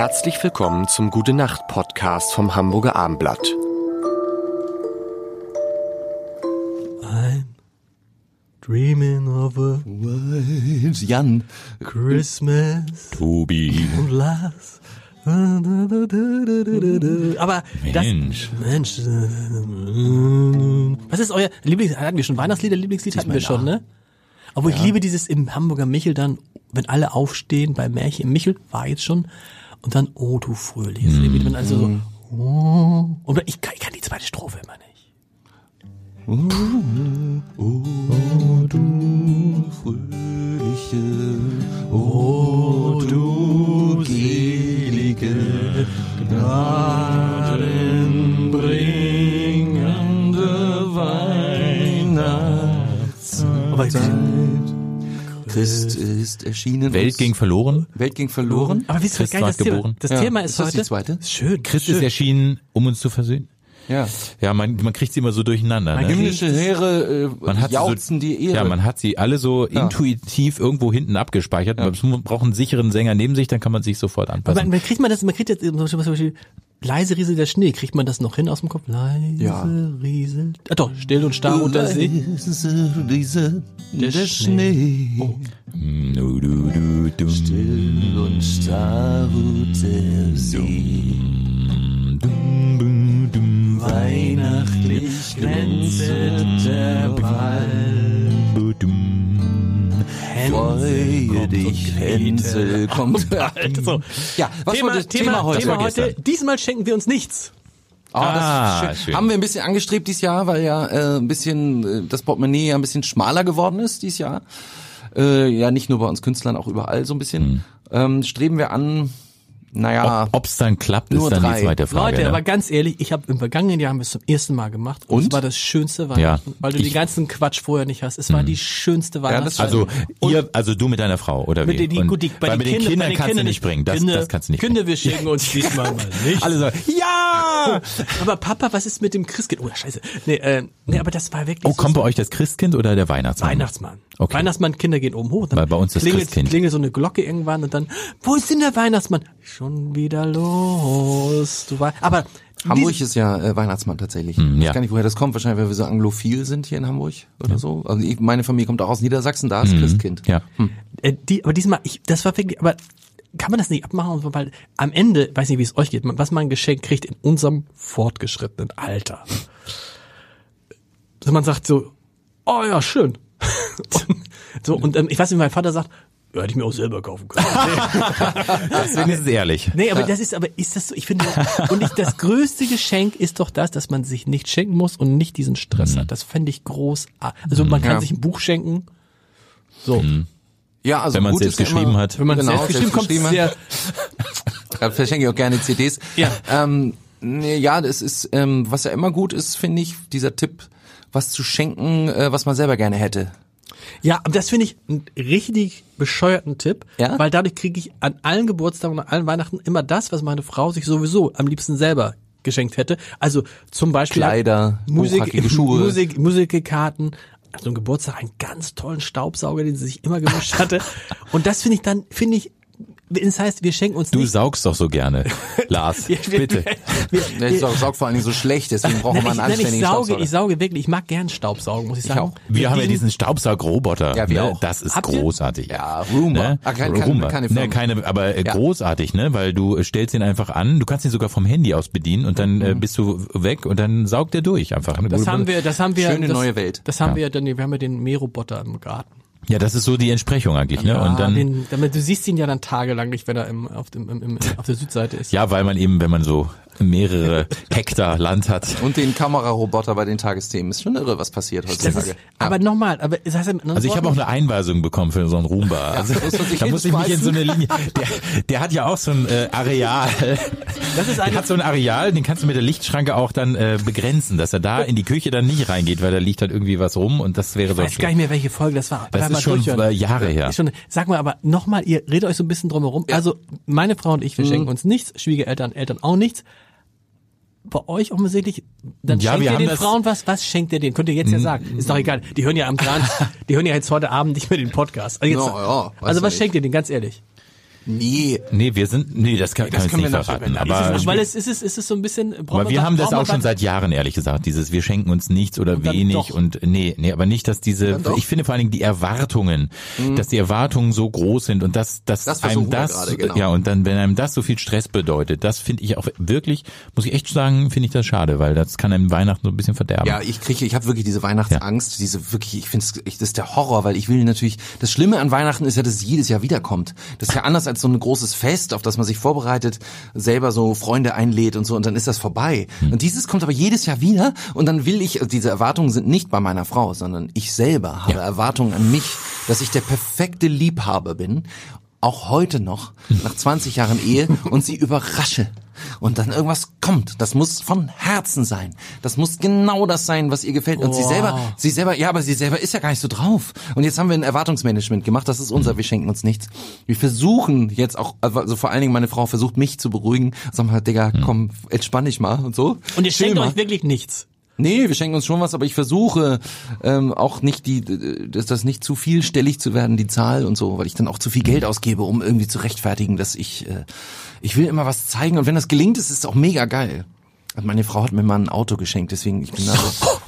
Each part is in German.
Herzlich willkommen zum Gute Nacht Podcast vom Hamburger Armblatt. I'm dreaming of a Jan. Christmas Tobi. und last. Aber das, Mensch. Mensch, äh, was ist euer Lieblings, hatten wir schon Weihnachtslieder, Lieblingslied hatten wir schon, ne? Aber ich liebe dieses im Hamburger Michel dann, wenn alle aufstehen bei Märchen im Michel, war jetzt schon, und dann, oh du fröhliches Leben, wenn also so, oh, und ich kann, ich kann die zweite Strophe immer nicht. Fröhliche, oh du selige, gnadenbringende Weihnachtszeit. Christ ist erschienen. Welt uns- ging verloren. Welt ging verloren. aber wisst ihr, Christ geil, das ward Thema, geboren. das Ja. Thema ist Ist das heute, die zweite? Ist schön, Christ schön. ist erschienen, um uns zu versöhnen. Ja. Ja, man, man kriegt sie immer so durcheinander. Ne? Himmlische Heere äh, Man hat sie jauchzen so, die Ehre. Ja, man hat sie alle so intuitiv irgendwo hinten abgespeichert. Man braucht einen sicheren Sänger neben sich, dann kann man sich sofort Aber anpassen. man, kriegt man das, man kriegt jetzt zum Beispiel, zum Beispiel leise rieselt der Schnee, kriegt man das noch hin aus dem Kopf? Leise Ja. rieselt, ah doch, still und starr unter See. Leise Riese, der, Schnee. Du, du, du, du. Still und starr ruht der See. Dum, dum, dum. Weihnachtlich glänzet Freue dich, Hänsel kommt. So. Ja, was Thema, war das Thema, Thema heute? Thema heute, diesmal schenken wir uns nichts. Ah, das Ah, schön. schön. Haben wir ein bisschen angestrebt dieses Jahr, weil ja äh, ein bisschen äh, das Portemonnaie ja ein bisschen schmaler geworden ist dieses Jahr. Äh, ja, nicht nur bei uns Künstlern, auch überall so ein bisschen. Ähm, streben wir an, naja, Ob es dann klappt, Nur ist dann drei. die zweite Frage. Leute, ne? aber ganz ehrlich, ich habe im vergangenen Jahr haben wir es zum ersten Mal gemacht und, es Und? war das schönste Weihnachten, Ja. weil du den Ich- ganzen Quatsch vorher nicht hast. Es war die schönste das Weihnachten. also ihr, also du mit deiner Frau oder wie? Mit den, die, gut, die, bei den den Kindern, den kannst du nicht bringen. Das, Kinder, das kannst du nicht Kinder, bringen. wir schenken uns diesmal mal nicht. Alle so, ja! Aber Papa, was ist mit dem Christkind? Oh, scheiße. Nee, äh, nee, aber das war wirklich Oh, so kommt bei euch das Christkind oder der Weihnachtsmann? Weihnachtsmann. Okay. Weihnachtsmann, Kinder gehen oben hoch. Dann Weil bei uns das klingelt, Christkind. klingelt so eine Glocke irgendwann und dann, wo ist denn der Weihnachtsmann? Schon wieder los. Du war, aber Hamburg ist ja äh, Weihnachtsmann tatsächlich. ich ja. weiß gar nicht, woher das kommt. Wahrscheinlich, weil wir so anglophil sind hier in Hamburg oder so. Also ich, meine Familie kommt auch aus Niedersachsen, da ist Christkind. Ja. äh, die, aber diesmal, ich, das war wirklich, aber kann man das nicht abmachen? Weil am Ende, weiß nicht, wie es euch geht, was man ein Geschenk kriegt in unserem fortgeschrittenen Alter. So man sagt so, oh ja, schön. und, so, und ähm, ich weiß nicht, mein Vater sagt, ja, hätte ich mir auch selber kaufen können. Deswegen ist es ehrlich. Nee, aber das ist, aber ist das so, ich finde, und ich, das größte Geschenk ist doch das, dass man sich nicht schenken muss und nicht diesen Stress hat. Das fände ich groß. Also man kann Ja. sich ein Buch schenken. So. Ja, also Wenn man selbst ist ja geschrieben immer, hat. Wenn man genau, selbst geschrieben kommt, geschrieben hat. Da verschenke ich auch gerne CDs. Ja. Ähm, nee, ja, das ist, ähm, was ja immer gut ist, finde ich, dieser Tipp, was zu schenken, äh, was man selber gerne hätte. Ja, aber das finde ich einen richtig bescheuerten Tipp, Ja? weil dadurch kriege ich an allen Geburtstagen und an allen Weihnachten immer das, was meine Frau sich sowieso am liebsten selber geschenkt hätte. Also zum Beispiel Kleider, Musik, Schuhe. Musik, Musikkarten, also ein Geburtstag, einen ganz tollen Staubsauger, den sie sich immer gewünscht hatte. Und das finde ich dann, finde ich, das heißt, wir schenken uns Du nicht. saugst doch so gerne, Lars. Wir- wir- Bitte. Wir, wir, saugt, saugt vor allen Dingen so schlecht, deswegen man ich, einen nein, ich anständigen sauge, Staubsauger. ich sauge wirklich, ich mag gern Staubsaugen, muss ich sagen. auch. Wir haben ja diesem- diesen Staubsaugroboter. Ja, wir ne? auch. Das ist Habt ihr? großartig. Ja, Roomba. Ne? Ah, kein- kein- Roomba. keine ne, keine, aber äh, Ja. großartig, ne? Weil du äh, stellst ihn einfach an, du kannst ihn sogar vom Handy aus bedienen und dann Mhm. äh, bist du weg und dann saugt er durch einfach. Das haben wir, das haben wir. Schöne das, neue Welt. Das haben Ja. wir dann, wir haben ja den Mähroboter im Garten. Ja, das ist so die Entsprechung eigentlich, ne? Ja, Und dann den, damit, du siehst ihn ja dann tagelang nicht, wenn er im, auf, dem, im, im, auf der Südseite ist. ja, weil man eben, wenn man so mehrere Hektar Land hat. Und den Kameraroboter bei den Tagesthemen. Ist schon irre, was passiert heutzutage. ist, aber nochmal, aber das heißt, ja Also ich habe auch eine Einweisung bekommen für so einen Roomba. Also, muss man sich da muss ich mich in so eine Linie. Der, der hat ja auch so ein äh, Areal. das ist eine, hat so ein Areal, den kannst du mit der Lichtschranke auch dann äh, begrenzen, dass er da in die Küche dann nicht reingeht, weil da liegt halt irgendwie was rum und das wäre ich so weiß gar nicht mehr, welche Folge das war. Das ist schon durchhören. äh, Jahre her. Schon, sag mal, aber nochmal, ihr redet euch so ein bisschen drum herum. Also meine Frau und ich, wir Mhm. schenken uns nichts, Schwiegereltern, Eltern auch nichts. Bei euch offensichtlich, dann Ja, schenkt ihr den Frauen was? Was schenkt ihr denen? Könnt ihr jetzt ja sagen. Ist doch egal. Die hören ja am Brand, die hören ja jetzt heute Abend nicht mehr den Podcast. Also, jetzt, Ja, ja, also was schenkt ihr denen, ganz ehrlich? Nee. Nee, wir sind, nee, das kann, das kann ich können nicht wir verraten. Aber, Ist es, weil es ist es ist es so ein bisschen. braucht aber wir da- haben das auch schon seit Jahren, ehrlich gesagt, dieses, wir schenken uns nichts oder Und wenig und nee, nee, aber nicht, dass diese, ich finde vor allen Dingen die Erwartungen, dass die Erwartungen so groß sind und dass, dass Das einem wir das, gerade, genau. ja, und dann, wenn einem das so viel Stress bedeutet, das finde ich auch wirklich, muss ich echt sagen, finde ich das schade, weil das kann einem Weihnachten so ein bisschen verderben. Ja, ich kriege, ich habe wirklich diese Weihnachtsangst, diese wirklich, ich finde es, das ist der Horror, weil ich will natürlich, das Schlimme an Weihnachten ist ja, dass es jedes Jahr wiederkommt. Das ist ja anders als so ein großes Fest, auf das man sich vorbereitet, selber so Freunde einlädt und so und dann ist das vorbei. Und dieses kommt aber jedes Jahr wieder und dann will ich, diese Erwartungen sind nicht bei meiner Frau, sondern ich selber habe Erwartungen an mich, dass ich der perfekte Liebhaber bin, auch heute noch, nach 20 Jahren Ehe und sie überrasche und dann irgendwas kommt. Das muss von Herzen sein. Das muss genau das sein, was ihr gefällt. Und sie selber, sie selber, ja, aber sie selber ist ja gar nicht so drauf. Und jetzt haben wir ein Erwartungsmanagement gemacht. Das ist unser, wir schenken uns nichts. Wir versuchen jetzt auch, also vor allen Dingen meine Frau versucht mich zu beruhigen. Sag mal, Digga, komm, entspann dich mal und so. Und ihr Chill schenkt mal. euch wirklich nichts. Nee, wir schenken uns schon was, aber ich versuche ähm, auch nicht die, dass das nicht zu vielstellig zu werden, die Zahl und so, weil ich dann auch zu viel Geld ausgebe, um irgendwie zu rechtfertigen, dass ich, äh, ich will immer was zeigen und wenn das gelingt, ist es auch mega geil. Meine Frau hat mir mal ein Auto geschenkt, deswegen ich bin da. so-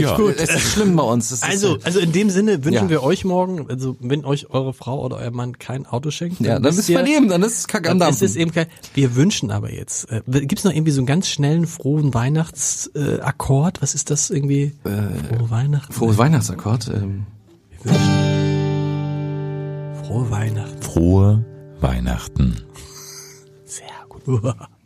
Ich, Ja. Es ist schlimm bei uns. Das ist, Also, also in dem Sinne wünschen Ja. wir euch morgen, also wenn euch eure Frau oder euer Mann kein Auto schenkt, ja, dann ist ihr, vernehmen, dann ist es Kacke am dann ist es eben kein, wir wünschen aber jetzt, äh, gibt's noch irgendwie so einen ganz schnellen, frohen Weihnachtsakkord? Äh? Was ist das irgendwie? Frohe Weihnachten? Frohes Weihnachtsakkord. Ähm, Wir wünschen. Frohe Weihnachten. Frohe Weihnachten. Sehr gut.